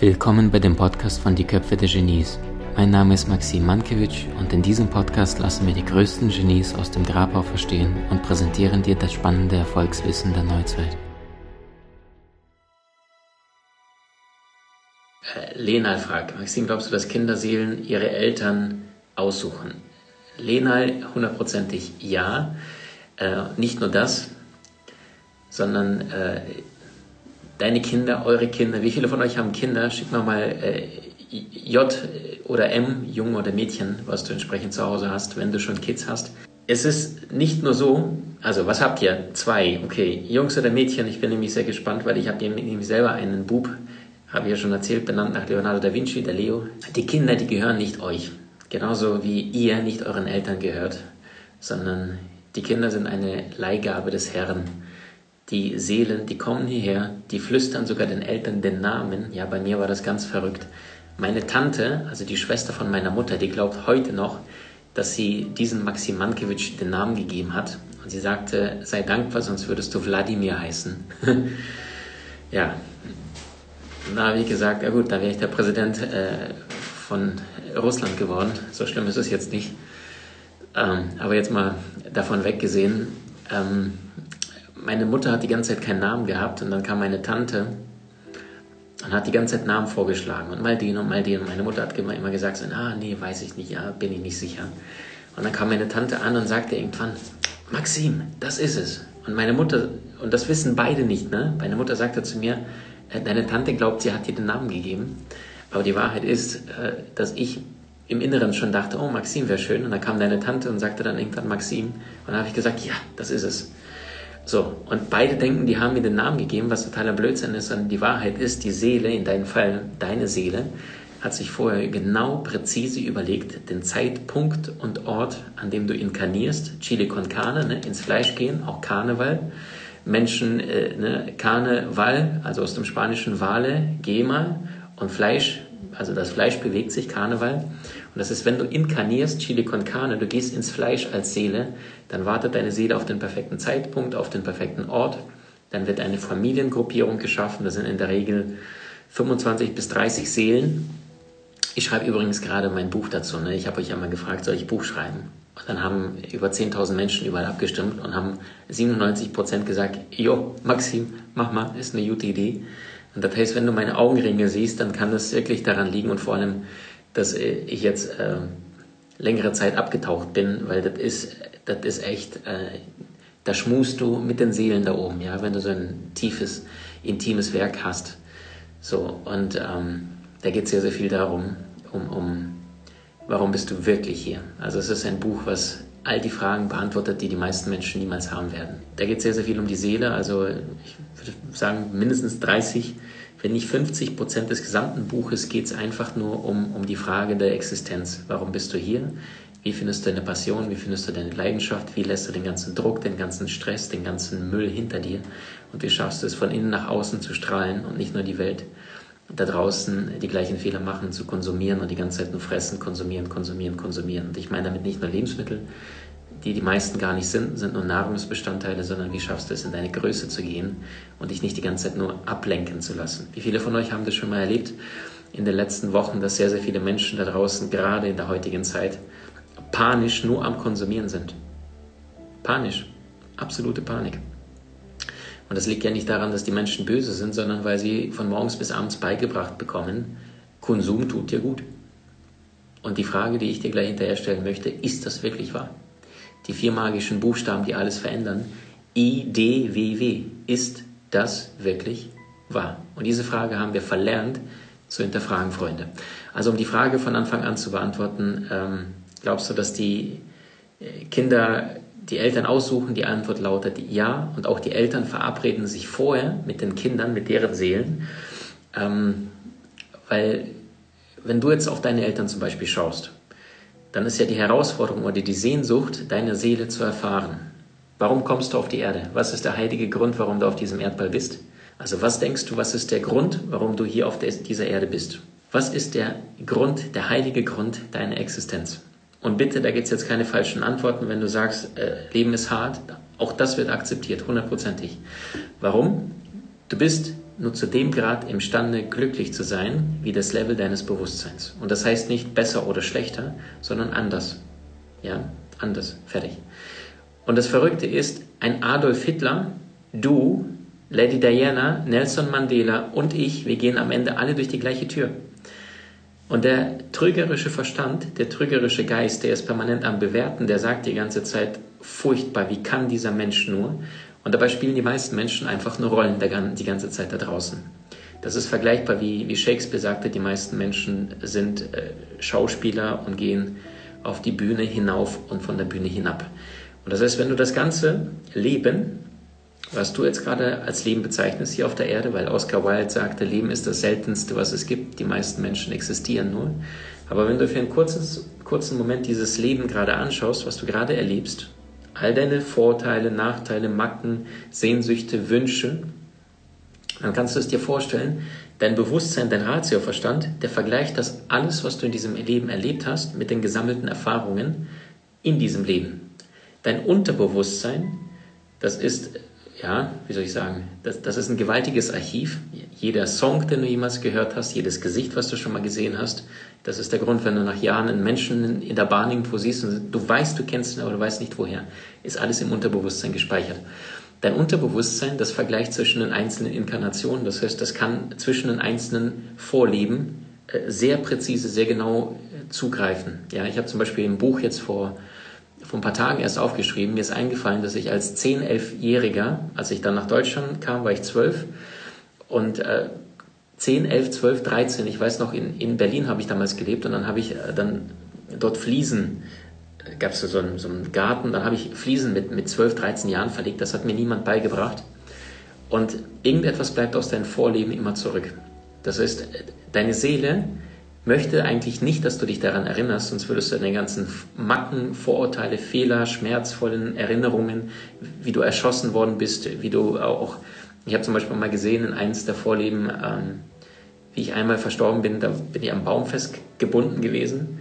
Willkommen bei dem Podcast von Die Köpfe der Genies. Mein Name ist Maxim Mankewitsch und in diesem Podcast lassen wir die größten Genies aus dem Grabau verstehen und präsentieren dir das spannende Erfolgswissen der Neuzeit. Äh, Lenal fragt, Maxim, glaubst du, dass Kinderseelen ihre Eltern aussuchen? Lenal hundertprozentig ja. Äh, nicht nur das, sondern äh, deine Kinder, eure Kinder, wie viele von euch haben Kinder? Schick mir mal äh, J oder M, Junge oder Mädchen, was du entsprechend zu Hause hast, wenn du schon Kids hast. Es ist nicht nur so, also was habt ihr? Zwei, okay. Jungs oder Mädchen, ich bin nämlich sehr gespannt, weil ich habe nämlich selber einen Bub, habe ich ja schon erzählt, benannt nach Leonardo da Vinci, der Leo. Die Kinder, die gehören nicht euch. Genauso wie ihr nicht euren Eltern gehört, sondern die Kinder sind eine Leihgabe des Herrn die Seelen, die kommen hierher, die flüstern sogar den Eltern den Namen. Ja, bei mir war das ganz verrückt. Meine Tante, also die Schwester von meiner Mutter, die glaubt heute noch, dass sie diesen Maxim Mankiewicz den Namen gegeben hat. Und sie sagte, sei dankbar, sonst würdest du Wladimir heißen. ja, na, wie gesagt, ja gut, da wäre ich der Präsident äh, von Russland geworden. So schlimm ist es jetzt nicht. Ähm, aber jetzt mal davon weggesehen, ähm, meine Mutter hat die ganze Zeit keinen Namen gehabt und dann kam meine Tante und hat die ganze Zeit Namen vorgeschlagen und mal den und mal den. Und meine Mutter hat immer, immer gesagt, so, ah, nee, weiß ich nicht, ja, bin ich nicht sicher. Und dann kam meine Tante an und sagte irgendwann, Maxim, das ist es. Und meine Mutter, und das wissen beide nicht, ne? Meine Mutter sagte zu mir, deine Tante glaubt, sie hat dir den Namen gegeben. Aber die Wahrheit ist, äh, dass ich im Inneren schon dachte, oh, Maxim wäre schön. Und dann kam deine Tante und sagte dann irgendwann Maxim. Und dann habe ich gesagt, ja, das ist es. So, und beide denken, die haben mir den Namen gegeben, was totaler Blödsinn ist. Und die Wahrheit ist, die Seele, in deinem Fall deine Seele, hat sich vorher genau präzise überlegt, den Zeitpunkt und Ort, an dem du inkarnierst, Chile con Carne, ne, ins Fleisch gehen, auch Karneval. Menschen, äh, ne, Karneval, also aus dem spanischen Vale, Gema und Fleisch, also das Fleisch bewegt sich, Karneval. Und das ist, wenn du inkarnierst, Chili con Carne, du gehst ins Fleisch als Seele, dann wartet deine Seele auf den perfekten Zeitpunkt, auf den perfekten Ort. Dann wird eine Familiengruppierung geschaffen. Das sind in der Regel 25 bis 30 Seelen. Ich schreibe übrigens gerade mein Buch dazu. Ne? Ich habe euch ja mal gefragt, soll ich Buch schreiben? Und dann haben über 10.000 Menschen überall abgestimmt und haben 97 Prozent gesagt, jo, Maxim, mach mal, ist eine gute Idee. Und das heißt, wenn du meine Augenringe siehst, dann kann das wirklich daran liegen und vor allem dass ich jetzt äh, längere Zeit abgetaucht bin, weil das ist, das ist echt, äh, da schmust du mit den Seelen da oben, ja, wenn du so ein tiefes, intimes Werk hast. So, und ähm, da geht es sehr, sehr viel darum, um, um, warum bist du wirklich hier? Also es ist ein Buch, was all die Fragen beantwortet, die die meisten Menschen niemals haben werden. Da geht es sehr, sehr viel um die Seele, also ich würde sagen mindestens 30 wenn nicht 50 Prozent des gesamten Buches geht es einfach nur um, um die Frage der Existenz. Warum bist du hier? Wie findest du deine Passion? Wie findest du deine Leidenschaft? Wie lässt du den ganzen Druck, den ganzen Stress, den ganzen Müll hinter dir? Und wie schaffst du es, von innen nach außen zu strahlen und nicht nur die Welt da draußen die gleichen Fehler machen, zu konsumieren und die ganze Zeit nur fressen, konsumieren, konsumieren, konsumieren. Und ich meine damit nicht nur Lebensmittel, die die meisten gar nicht sind, sind nur Nahrungsbestandteile, sondern wie schaffst du es, in deine Größe zu gehen und dich nicht die ganze Zeit nur ablenken zu lassen. Wie viele von euch haben das schon mal erlebt in den letzten Wochen, dass sehr, sehr viele Menschen da draußen, gerade in der heutigen Zeit, panisch nur am Konsumieren sind. Panisch. Absolute Panik. Und das liegt ja nicht daran, dass die Menschen böse sind, sondern weil sie von morgens bis abends beigebracht bekommen, Konsum tut dir gut. Und die Frage, die ich dir gleich hinterher stellen möchte, ist das wirklich wahr? die vier magischen Buchstaben, die alles verändern. IDWW. Ist das wirklich wahr? Und diese Frage haben wir verlernt zu hinterfragen, Freunde. Also um die Frage von Anfang an zu beantworten, ähm, glaubst du, dass die äh, Kinder die Eltern aussuchen? Die Antwort lautet ja. Und auch die Eltern verabreden sich vorher mit den Kindern, mit deren Seelen. Ähm, weil wenn du jetzt auf deine Eltern zum Beispiel schaust dann ist ja die Herausforderung oder die Sehnsucht, deine Seele zu erfahren. Warum kommst du auf die Erde? Was ist der heilige Grund, warum du auf diesem Erdball bist? Also was denkst du, was ist der Grund, warum du hier auf dieser Erde bist? Was ist der Grund, der heilige Grund deiner Existenz? Und bitte, da gibt es jetzt keine falschen Antworten, wenn du sagst, äh, Leben ist hart. Auch das wird akzeptiert, hundertprozentig. Warum? Du bist nur zu dem Grad imstande, glücklich zu sein, wie das Level deines Bewusstseins. Und das heißt nicht besser oder schlechter, sondern anders. Ja, anders. Fertig. Und das Verrückte ist, ein Adolf Hitler, du, Lady Diana, Nelson Mandela und ich, wir gehen am Ende alle durch die gleiche Tür. Und der trügerische Verstand, der trügerische Geist, der ist permanent am Bewerten, der sagt die ganze Zeit, furchtbar, wie kann dieser Mensch nur? Und dabei spielen die meisten Menschen einfach nur Rollen die ganze Zeit da draußen. Das ist vergleichbar, wie, wie Shakespeare sagte, die meisten Menschen sind äh, Schauspieler und gehen auf die Bühne hinauf und von der Bühne hinab. Und das heißt, wenn du das ganze Leben, was du jetzt gerade als Leben bezeichnest hier auf der Erde, weil Oscar Wilde sagte, Leben ist das Seltenste, was es gibt, die meisten Menschen existieren nur. Aber wenn du für einen kurzes, kurzen Moment dieses Leben gerade anschaust, was du gerade erlebst, all deine Vorteile, Nachteile, Macken, Sehnsüchte, Wünsche, dann kannst du es dir vorstellen, dein Bewusstsein, dein Ratioverstand, der vergleicht das alles, was du in diesem Leben erlebt hast, mit den gesammelten Erfahrungen in diesem Leben. Dein Unterbewusstsein, das ist, ja, wie soll ich sagen, das, das ist ein gewaltiges Archiv. Jeder Song, den du jemals gehört hast, jedes Gesicht, was du schon mal gesehen hast, das ist der Grund, wenn du nach Jahren einen Menschen in der Bahn irgendwo siehst und du weißt, du kennst ihn, aber du weißt nicht woher, ist alles im Unterbewusstsein gespeichert. Dein Unterbewusstsein, das Vergleich zwischen den einzelnen Inkarnationen, das heißt, das kann zwischen den einzelnen Vorleben äh, sehr präzise, sehr genau äh, zugreifen. Ja, ich habe zum Beispiel im Buch jetzt vor, vor ein paar Tagen erst aufgeschrieben, mir ist eingefallen, dass ich als 10-, 11-Jähriger, als ich dann nach Deutschland kam, war ich 12 und äh, 10, 11, 12, 13, ich weiß noch, in, in Berlin habe ich damals gelebt und dann habe ich äh, dann dort Fliesen, äh, gab es so, einen, so einen Garten, dann habe ich Fliesen mit, mit 12, 13 Jahren verlegt, das hat mir niemand beigebracht. Und irgendetwas bleibt aus deinem Vorleben immer zurück. Das heißt, deine Seele möchte eigentlich nicht, dass du dich daran erinnerst, sonst würdest du deine ganzen Macken, Vorurteile, Fehler, schmerzvollen Erinnerungen, wie du erschossen worden bist, wie du auch, ich habe zum Beispiel mal gesehen in eines der Vorleben, ähm, wie ich einmal verstorben bin, da bin ich am Baum festgebunden gewesen.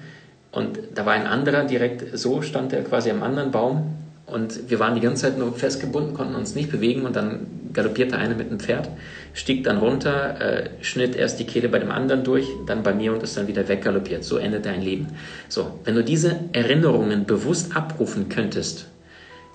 Und da war ein anderer direkt, so stand er quasi am anderen Baum. Und wir waren die ganze Zeit nur festgebunden, konnten uns nicht bewegen. Und dann galoppierte einer mit dem Pferd, stieg dann runter, äh, schnitt erst die Kehle bei dem anderen durch, dann bei mir und ist dann wieder weggaloppiert. So endet dein Leben. So, wenn du diese Erinnerungen bewusst abrufen könntest,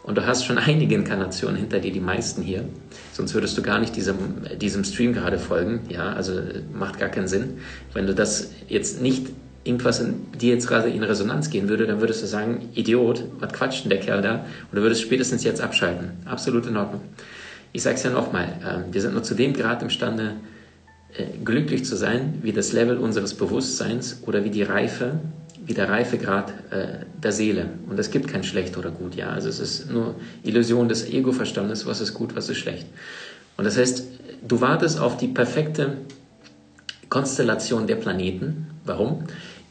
und du hast schon einige Inkarnationen hinter dir, die meisten hier. Sonst würdest du gar nicht diesem, diesem Stream gerade folgen. Ja, also macht gar keinen Sinn. Wenn du das jetzt nicht irgendwas in dir jetzt gerade in Resonanz gehen würde, dann würdest du sagen, Idiot, was quatscht denn der Kerl da? Und du würdest spätestens jetzt abschalten. Absolut in Ordnung. Ich sage es ja nochmal, äh, wir sind nur zu dem Grad imstande, äh, glücklich zu sein, wie das Level unseres Bewusstseins oder wie die Reife wie der Reifegrad äh, der Seele. Und es gibt kein schlecht oder gut, ja. Also es ist nur Illusion des Ego-Verstandes, was ist gut, was ist schlecht. Und das heißt, du wartest auf die perfekte Konstellation der Planeten. Warum?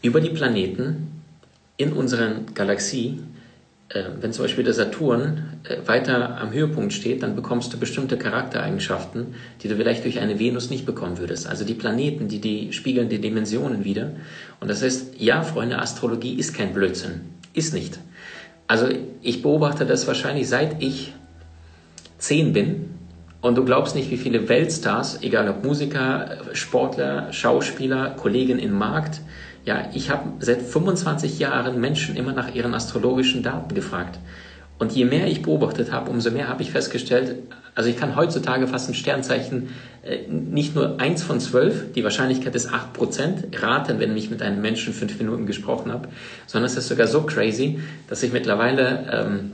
Über die Planeten in unserer Galaxie äh, wenn zum Beispiel der Saturn äh, weiter am Höhepunkt steht, dann bekommst du bestimmte Charaktereigenschaften, die du vielleicht durch eine Venus nicht bekommen würdest. Also die Planeten, die, die spiegeln die Dimensionen wieder. Und das heißt, ja, Freunde, Astrologie ist kein Blödsinn. Ist nicht. Also ich beobachte das wahrscheinlich seit ich zehn bin. Und du glaubst nicht, wie viele Weltstars, egal ob Musiker, Sportler, Schauspieler, Kollegen im Markt, ja, ich habe seit 25 Jahren Menschen immer nach ihren astrologischen Daten gefragt. Und je mehr ich beobachtet habe, umso mehr habe ich festgestellt, also ich kann heutzutage fast ein Sternzeichen äh, nicht nur eins von zwölf, die Wahrscheinlichkeit ist acht Prozent, raten, wenn ich mit einem Menschen fünf Minuten gesprochen habe, sondern es ist sogar so crazy, dass ich mittlerweile, ähm,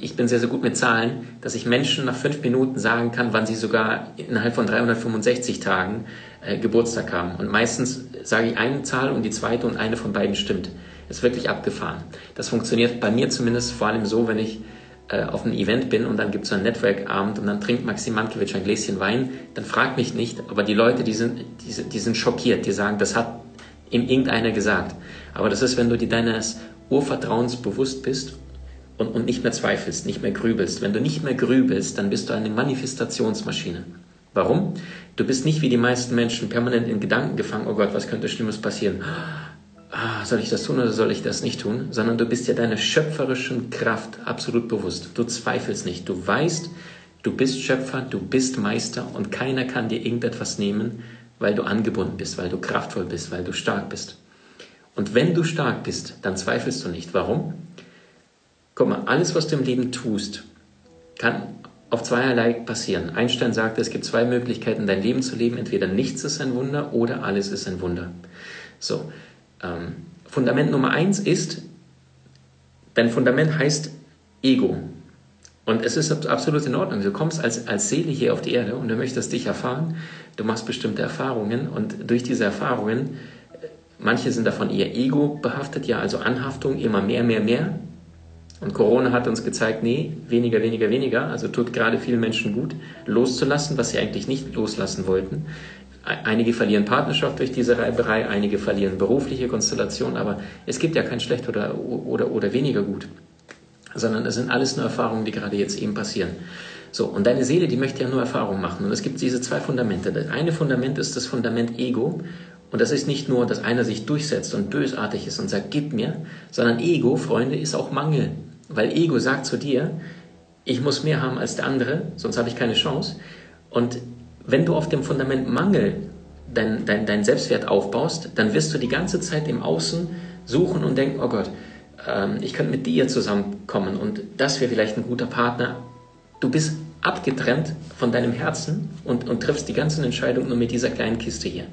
ich bin sehr, sehr gut mit Zahlen, dass ich Menschen nach fünf Minuten sagen kann, wann sie sogar innerhalb von 365 Tagen äh, Geburtstag haben. Und meistens sage ich eine Zahl und die zweite und eine von beiden stimmt. Ist wirklich abgefahren. Das funktioniert bei mir zumindest vor allem so, wenn ich äh, auf einem Event bin und dann gibt es so einen Network-Abend und dann trinkt Maxim Mankiewicz ein Gläschen Wein, dann frag mich nicht, aber die Leute, die sind, die, die sind schockiert, die sagen, das hat ihm irgendeiner gesagt. Aber das ist, wenn du dir deines Urvertrauens bewusst bist und, und nicht mehr zweifelst, nicht mehr grübelst. Wenn du nicht mehr grübelst, dann bist du eine Manifestationsmaschine. Warum? Du bist nicht wie die meisten Menschen permanent in Gedanken gefangen, oh Gott, was könnte Schlimmes passieren? Ah, soll ich das tun oder soll ich das nicht tun? Sondern du bist ja deiner schöpferischen Kraft absolut bewusst. Du zweifelst nicht. Du weißt, Du bist Schöpfer, du bist Meister und keiner kann dir irgendetwas nehmen, weil du angebunden bist, weil du kraftvoll bist, weil du stark bist. Und wenn du stark bist, dann zweifelst du nicht. Warum? Guck mal, alles, was du im Leben tust, kann auf zweierlei passieren. Einstein sagte, es gibt zwei Möglichkeiten, dein Leben zu leben. Entweder nichts ist ein Wunder oder alles ist ein Wunder. So, ähm, Fundament Nummer eins ist, dein Fundament heißt Ego. Und es ist absolut in Ordnung. Du kommst als, als Seele hier auf die Erde und du möchtest dich erfahren. Du machst bestimmte Erfahrungen und durch diese Erfahrungen, manche sind davon eher ego behaftet, ja, also Anhaftung, immer mehr, mehr, mehr. Und Corona hat uns gezeigt, nee, weniger, weniger, weniger. Also tut gerade vielen Menschen gut, loszulassen, was sie eigentlich nicht loslassen wollten. Einige verlieren Partnerschaft durch diese Reiberei, einige verlieren berufliche Konstellationen, aber es gibt ja kein schlecht oder, oder, oder weniger gut sondern es sind alles nur Erfahrungen, die gerade jetzt eben passieren. So, und deine Seele, die möchte ja nur Erfahrungen machen. Und es gibt diese zwei Fundamente. Das eine Fundament ist das Fundament Ego. Und das ist nicht nur, dass einer sich durchsetzt und bösartig ist und sagt, gib mir, sondern Ego, Freunde, ist auch Mangel. Weil Ego sagt zu dir, ich muss mehr haben als der andere, sonst habe ich keine Chance. Und wenn du auf dem Fundament Mangel dein, dein, dein Selbstwert aufbaust, dann wirst du die ganze Zeit im Außen suchen und denken, oh Gott, ähm, ich könnte mit dir zusammenkommen und das wäre vielleicht ein guter Partner. Du bist abgetrennt von deinem Herzen und, und triffst die ganzen Entscheidungen nur mit dieser kleinen Kiste hier.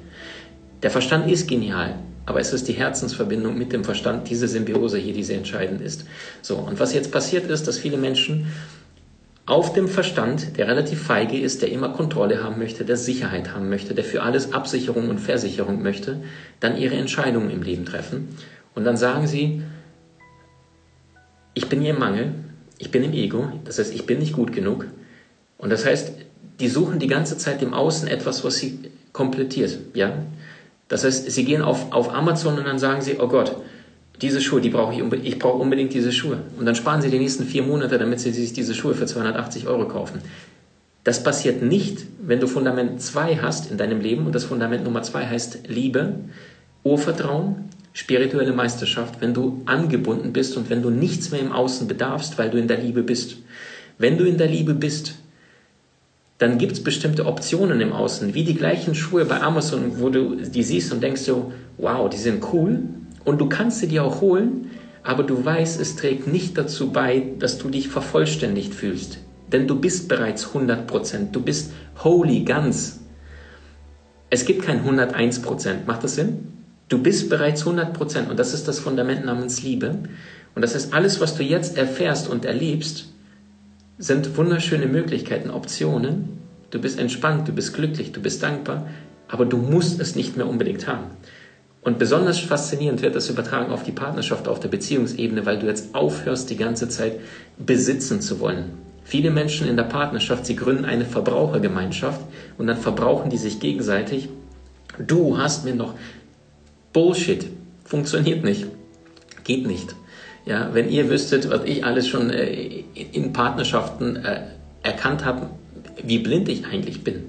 Der Verstand ist genial, aber es ist die Herzensverbindung mit dem Verstand, diese Symbiose hier, die sehr entscheidend ist. So, und was jetzt passiert ist, dass viele Menschen auf dem Verstand, der relativ feige ist, der immer Kontrolle haben möchte, der Sicherheit haben möchte, der für alles Absicherung und Versicherung möchte, dann ihre Entscheidungen im Leben treffen. Und dann sagen sie, ich bin hier im Mangel, ich bin im Ego, das heißt, ich bin nicht gut genug. Und das heißt, die suchen die ganze Zeit im Außen etwas, was sie komplettiert. Ja? Das heißt, sie gehen auf, auf Amazon und dann sagen sie, oh Gott, diese Schuhe, die brauche ich ich brauche unbedingt diese Schuhe. Und dann sparen sie die nächsten vier Monate, damit sie sich diese Schuhe für 280 Euro kaufen. Das passiert nicht, wenn du Fundament 2 hast in deinem Leben und das Fundament Nummer 2 heißt Liebe, Urvertrauen, spirituelle Meisterschaft, wenn du angebunden bist und wenn du nichts mehr im Außen bedarfst, weil du in der Liebe bist. Wenn du in der Liebe bist, dann gibt es bestimmte Optionen im Außen, wie die gleichen Schuhe bei Amazon, wo du die siehst und denkst so, wow, die sind cool und du kannst sie dir auch holen, aber du weißt, es trägt nicht dazu bei, dass du dich vervollständigt fühlst. Denn du bist bereits 100%, du bist holy, ganz. Es gibt kein 101%, macht das Sinn? Du bist bereits 100 Prozent und das ist das Fundament namens Liebe. Und das heißt, alles, was du jetzt erfährst und erlebst, sind wunderschöne Möglichkeiten, Optionen. Du bist entspannt, du bist glücklich, du bist dankbar, aber du musst es nicht mehr unbedingt haben. Und besonders faszinierend wird das übertragen auf die Partnerschaft, auf der Beziehungsebene, weil du jetzt aufhörst, die ganze Zeit besitzen zu wollen. Viele Menschen in der Partnerschaft, sie gründen eine Verbrauchergemeinschaft und dann verbrauchen die sich gegenseitig. Du hast mir noch Bullshit. Funktioniert nicht. Geht nicht. Ja, wenn ihr wüsstet, was ich alles schon äh, in Partnerschaften äh, erkannt habe, wie blind ich eigentlich bin.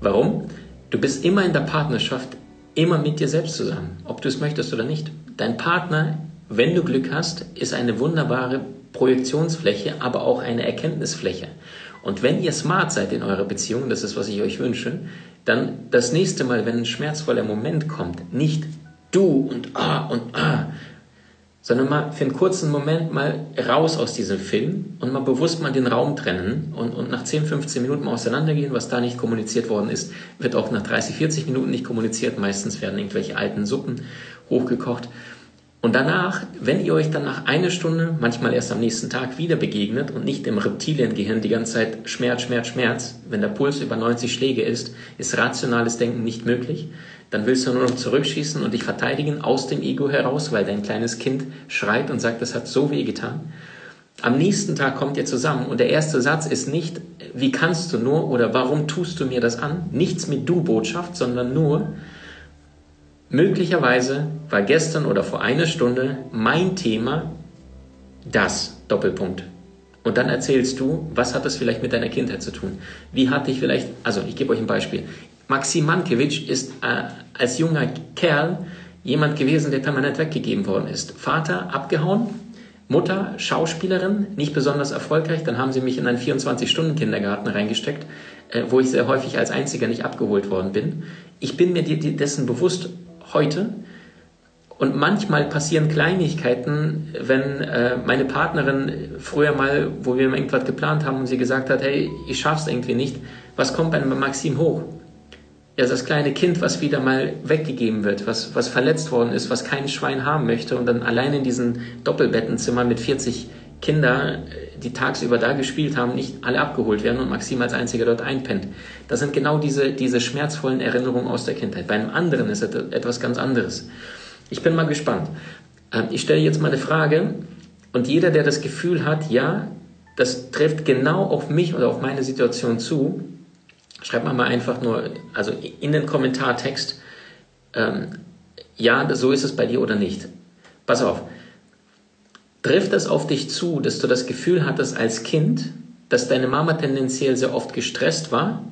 Warum? Du bist immer in der Partnerschaft, immer mit dir selbst zusammen, ob du es möchtest oder nicht. Dein Partner, wenn du Glück hast, ist eine wunderbare Projektionsfläche, aber auch eine Erkenntnisfläche. Und wenn ihr smart seid in eurer Beziehung, das ist, was ich euch wünsche, dann das nächste Mal, wenn ein schmerzvoller Moment kommt, nicht du und ah und ah, sondern mal für einen kurzen Moment mal raus aus diesem Film und mal bewusst mal den Raum trennen und, und nach 10, 15 Minuten mal auseinandergehen, was da nicht kommuniziert worden ist, wird auch nach 30, 40 Minuten nicht kommuniziert. Meistens werden irgendwelche alten Suppen hochgekocht. Und danach, wenn ihr euch dann nach einer Stunde, manchmal erst am nächsten Tag wieder begegnet und nicht im Reptiliengehirn die ganze Zeit Schmerz, Schmerz, Schmerz, wenn der Puls über 90 Schläge ist, ist rationales Denken nicht möglich, dann willst du nur noch zurückschießen und dich verteidigen aus dem Ego heraus, weil dein kleines Kind schreit und sagt, das hat so weh getan. Am nächsten Tag kommt ihr zusammen und der erste Satz ist nicht, wie kannst du nur oder warum tust du mir das an? Nichts mit Du-Botschaft, sondern nur, möglicherweise war gestern oder vor einer Stunde mein Thema das Doppelpunkt. Und dann erzählst du, was hat das vielleicht mit deiner Kindheit zu tun? Wie hat dich vielleicht, also ich gebe euch ein Beispiel. Maxim Mankiewicz ist äh, als junger Kerl jemand gewesen, der permanent weggegeben worden ist. Vater abgehauen, Mutter, Schauspielerin, nicht besonders erfolgreich, dann haben sie mich in einen 24-Stunden-Kindergarten reingesteckt, äh, wo ich sehr häufig als Einziger nicht abgeholt worden bin. Ich bin mir dessen bewusst heute, und manchmal passieren Kleinigkeiten, wenn äh, meine Partnerin früher mal, wo wir irgendwas geplant haben und sie gesagt hat, hey, ich schaff's irgendwie nicht, was kommt bei Maxim hoch? Ja, das kleine Kind, was wieder mal weggegeben wird, was, was verletzt worden ist, was kein Schwein haben möchte und dann allein in diesen Doppelbettenzimmer mit 40 Kinder, die tagsüber da gespielt haben, nicht alle abgeholt werden und Maxim als einziger dort einpennt. Das sind genau diese, diese schmerzvollen Erinnerungen aus der Kindheit. Bei einem anderen ist es etwas ganz anderes. Ich bin mal gespannt. Ähm, ich stelle jetzt mal eine Frage und jeder, der das Gefühl hat, ja, das trifft genau auf mich oder auf meine Situation zu, schreibt mal einfach nur, also in den Kommentartext, ähm, ja, so ist es bei dir oder nicht. Pass auf. Trifft das auf dich zu, dass du das Gefühl hattest als Kind, dass deine Mama tendenziell sehr oft gestresst war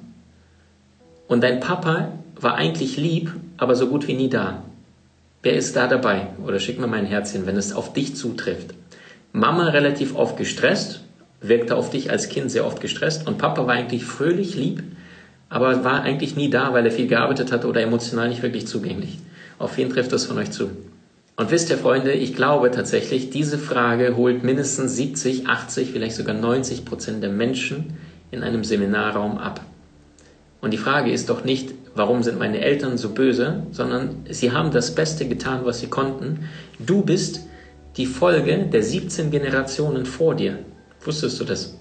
und dein Papa war eigentlich lieb, aber so gut wie nie da? Wer ist da dabei? Oder schick mir mein Herzchen, wenn es auf dich zutrifft. Mama relativ oft gestresst, wirkte auf dich als Kind sehr oft gestresst und Papa war eigentlich fröhlich lieb, aber war eigentlich nie da, weil er viel gearbeitet hat oder emotional nicht wirklich zugänglich. Auf wen trifft das von euch zu? Und wisst ihr, Freunde, ich glaube tatsächlich, diese Frage holt mindestens 70, 80, vielleicht sogar 90 Prozent der Menschen in einem Seminarraum ab. Und die Frage ist doch nicht, warum sind meine Eltern so böse, sondern sie haben das Beste getan, was sie konnten. Du bist die Folge der 17 Generationen vor dir. Wusstest du das?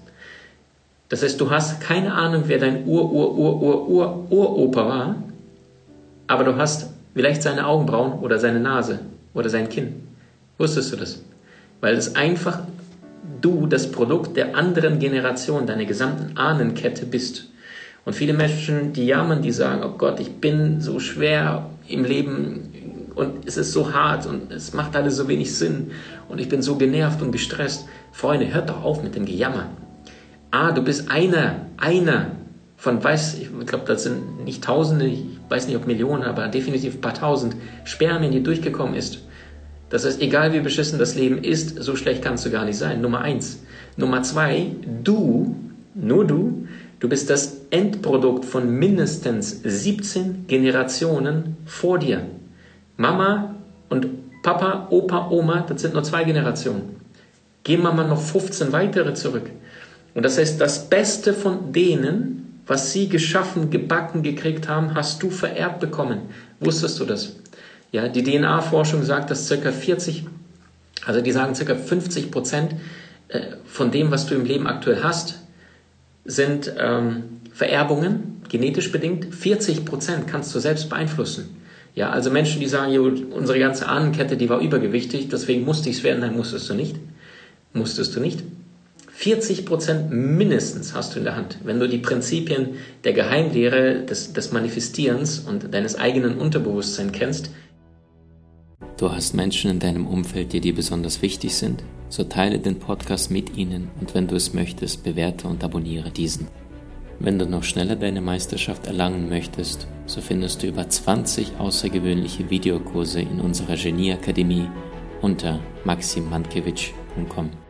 Das heißt, du hast keine Ahnung, wer dein Ur-Ur-Ur-Ur-Ur-Uropa war, aber du hast vielleicht seine Augenbrauen oder seine Nase oder sein Kinn. Wusstest du das? Weil es einfach du das Produkt der anderen Generation, deiner gesamten Ahnenkette bist. Und viele Menschen, die jammern, die sagen, oh Gott, ich bin so schwer im Leben und es ist so hart und es macht alles so wenig Sinn und ich bin so genervt und gestresst. Freunde, hört doch auf mit dem Gejammer. Ah, du bist einer, einer von, weiß, ich glaube, das sind nicht Tausende, ich weiß nicht, ob Millionen, aber definitiv ein paar Tausend Spermien, die durchgekommen ist. Das heißt, egal wie beschissen das Leben ist, so schlecht kannst du gar nicht sein. Nummer eins. Nummer zwei, du, nur du, Du bist das Endprodukt von mindestens 17 Generationen vor dir. Mama und Papa, Opa, Oma, das sind nur zwei Generationen. Gehen wir mal noch 15 weitere zurück. Und das heißt, das Beste von denen, was sie geschaffen, gebacken, gekriegt haben, hast du vererbt bekommen. Wusstest du das? Ja, die DNA-Forschung sagt, dass circa 40, also die sagen circa 50 Prozent äh, von dem, was du im Leben aktuell hast, sind ähm, Vererbungen, genetisch bedingt. 40 Prozent kannst du selbst beeinflussen. Ja, also Menschen, die sagen, unsere ganze Ahnenkette, die war übergewichtig, deswegen musste ich es werden, nein, musstest du nicht. Musstest du nicht. 40 Prozent mindestens hast du in der Hand, wenn du die Prinzipien der Geheimlehre, des, des Manifestierens und deines eigenen Unterbewusstseins kennst. Du hast Menschen in deinem Umfeld, die dir besonders wichtig sind? So teile den Podcast mit ihnen und wenn du es möchtest, bewerte und abonniere diesen. Wenn du noch schneller deine Meisterschaft erlangen möchtest, so findest du über 20 außergewöhnliche Videokurse in unserer Genieakademie unter maximmankiewicz.com.